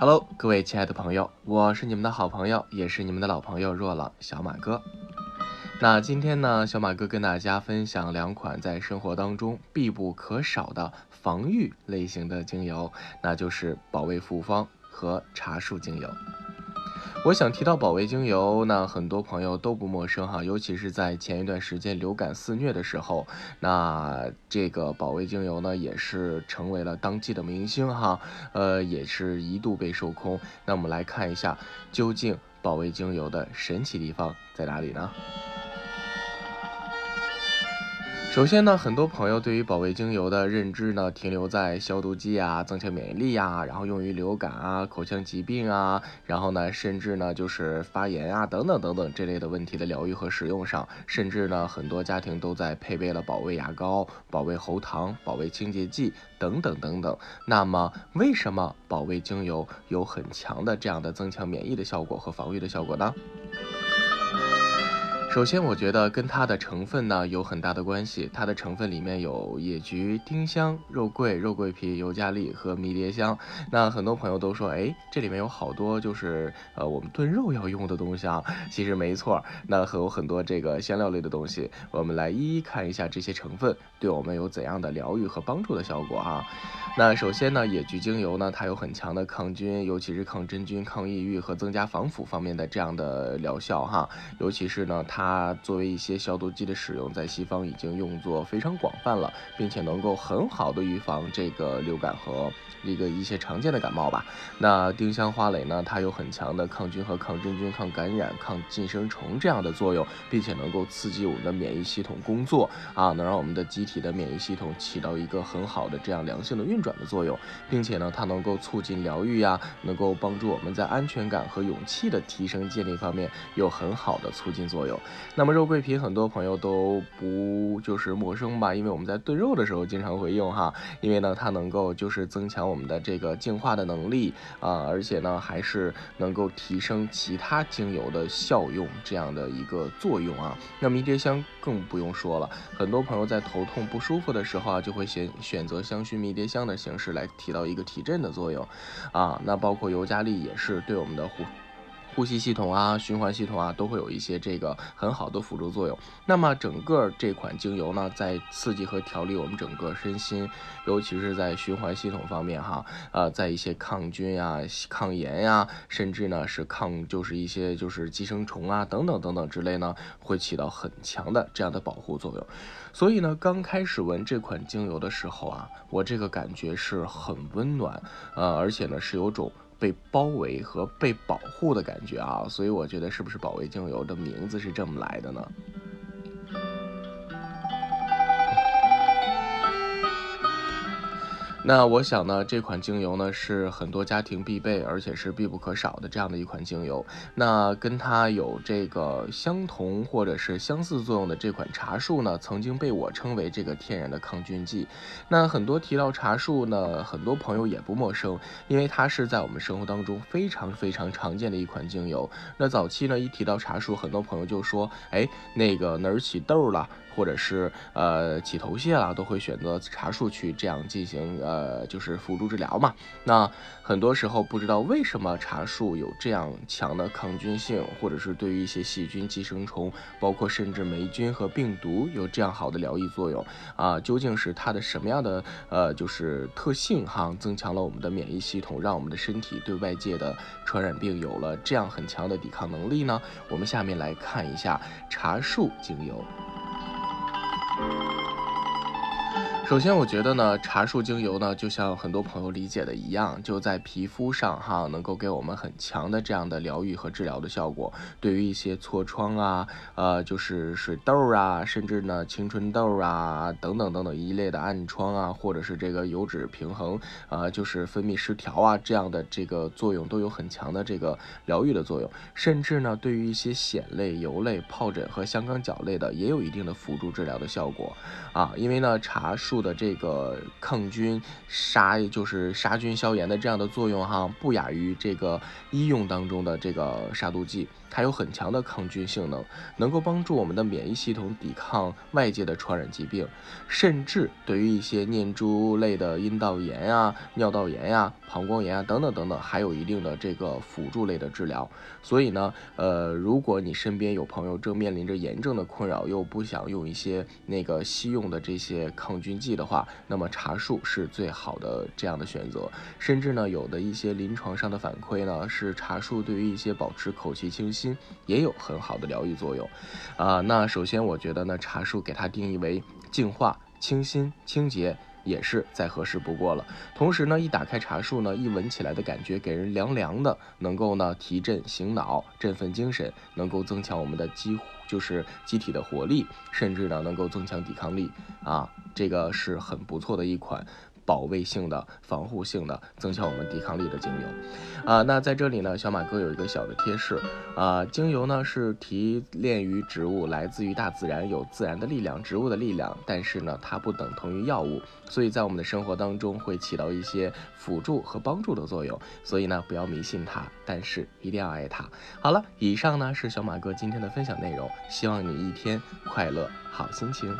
Hello，各位亲爱的朋友，我是你们的好朋友，也是你们的老朋友若朗小马哥。那今天呢，小马哥跟大家分享两款在生活当中必不可少的防御类型的精油，那就是保卫复方和茶树精油。我想提到保卫精油，那很多朋友都不陌生哈，尤其是在前一段时间流感肆虐的时候，那这个保卫精油呢，也是成为了当季的明星哈，呃，也是一度被售空。那我们来看一下，究竟保卫精油的神奇地方在哪里呢？首先呢，很多朋友对于保卫精油的认知呢，停留在消毒剂啊、增强免疫力呀，然后用于流感啊、口腔疾病啊，然后呢，甚至呢就是发炎啊等等等等这类的问题的疗愈和使用上，甚至呢，很多家庭都在配备了保卫牙膏、保卫喉糖、保卫清洁剂等等等等。那么，为什么保卫精油有很强的这样的增强免疫的效果和防御的效果呢？首先，我觉得跟它的成分呢有很大的关系。它的成分里面有野菊、丁香、肉桂、肉桂皮、尤加利和迷迭香。那很多朋友都说，哎，这里面有好多就是呃我们炖肉要用的东西啊。其实没错，那还有很多这个香料类的东西。我们来一一看一下这些成分对我们有怎样的疗愈和帮助的效果啊。那首先呢，野菊精油呢，它有很强的抗菌，尤其是抗真菌、抗抑郁和增加防腐方面的这样的疗效哈。尤其是呢，它它作为一些消毒剂的使用，在西方已经用作非常广泛了，并且能够很好的预防这个流感和一个一些常见的感冒吧。那丁香花蕾呢，它有很强的抗菌和抗真菌、抗感染、抗寄生虫这样的作用，并且能够刺激我们的免疫系统工作啊，能让我们的机体的免疫系统起到一个很好的这样良性的运转。的作用，并且呢，它能够促进疗愈呀，能够帮助我们在安全感和勇气的提升建立方面有很好的促进作用。那么肉桂皮很多朋友都不就是陌生吧？因为我们在炖肉的时候经常会用哈，因为呢，它能够就是增强我们的这个净化的能力啊，而且呢，还是能够提升其他精油的效用这样的一个作用啊。那迷迭香更不用说了，很多朋友在头痛不舒服的时候啊，就会选选择香薰迷迭香的。形式来起到一个提振的作用，啊，那包括尤加利也是对我们的呼呼吸系统啊、循环系统啊，都会有一些这个很好的辅助作用。那么整个这款精油呢，在刺激和调理我们整个身心，尤其是在循环系统方面哈，呃，在一些抗菌呀、抗炎呀，甚至呢是抗就是一些就是寄生虫啊等等等等之类呢，会起到很强的这样的保护作用。所以呢，刚开始闻这款精油的时候啊，我这个感觉是很温暖，呃，而且呢是有种。被包围和被保护的感觉啊，所以我觉得是不是保卫精油的名字是这么来的呢？那我想呢，这款精油呢是很多家庭必备，而且是必不可少的这样的一款精油。那跟它有这个相同或者是相似作用的这款茶树呢，曾经被我称为这个天然的抗菌剂。那很多提到茶树呢，很多朋友也不陌生，因为它是在我们生活当中非常非常常见的一款精油。那早期呢，一提到茶树，很多朋友就说，哎，那个哪儿起痘了？或者是呃起头屑了，都会选择茶树去这样进行呃呃就是辅助治疗嘛。那很多时候不知道为什么茶树有这样强的抗菌性，或者是对于一些细菌、寄生虫，包括甚至霉菌和病毒有这样好的疗愈作用啊？究竟是它的什么样的呃就是特性哈，增强了我们的免疫系统，让我们的身体对外界的传染病有了这样很强的抵抗能力呢？我们下面来看一下茶树精油。首先，我觉得呢，茶树精油呢，就像很多朋友理解的一样，就在皮肤上哈，能够给我们很强的这样的疗愈和治疗的效果。对于一些痤疮啊，呃，就是水痘啊，甚至呢青春痘啊等等等等一类的暗疮啊，或者是这个油脂平衡啊，就是分泌失调啊这样的这个作用，都有很强的这个疗愈的作用。甚至呢，对于一些癣类、油类、疱疹和香港脚类的，也有一定的辅助治疗的效果啊。因为呢，茶树。的这个抗菌杀就是杀菌消炎的这样的作用哈，不亚于这个医用当中的这个杀毒剂它有很强的抗菌性能，能够帮助我们的免疫系统抵抗外界的传染疾病，甚至对于一些念珠类的阴道炎呀、尿道炎呀、膀胱炎啊等等等等，还有一定的这个辅助类的治疗。所以呢，呃，如果你身边有朋友正面临着炎症的困扰，又不想用一些那个西用的这些抗菌剂的话，那么茶树是最好的这样的选择。甚至呢，有的一些临床上的反馈呢，是茶树对于一些保持口气清新也有很好的疗愈作用。啊，那首先我觉得呢，茶树给它定义为净化、清新、清洁。也是再合适不过了。同时呢，一打开茶树呢，一闻起来的感觉给人凉凉的，能够呢提振醒脑、振奋精神，能够增强我们的肌就是机体的活力，甚至呢能够增强抵抗力啊，这个是很不错的一款。保卫性的、防护性的、增强我们抵抗力的精油，啊，那在这里呢，小马哥有一个小的贴士，啊，精油呢是提炼于植物，来自于大自然，有自然的力量、植物的力量，但是呢，它不等同于药物，所以在我们的生活当中会起到一些辅助和帮助的作用，所以呢，不要迷信它，但是一定要爱它。好了，以上呢是小马哥今天的分享内容，希望你一天快乐，好心情。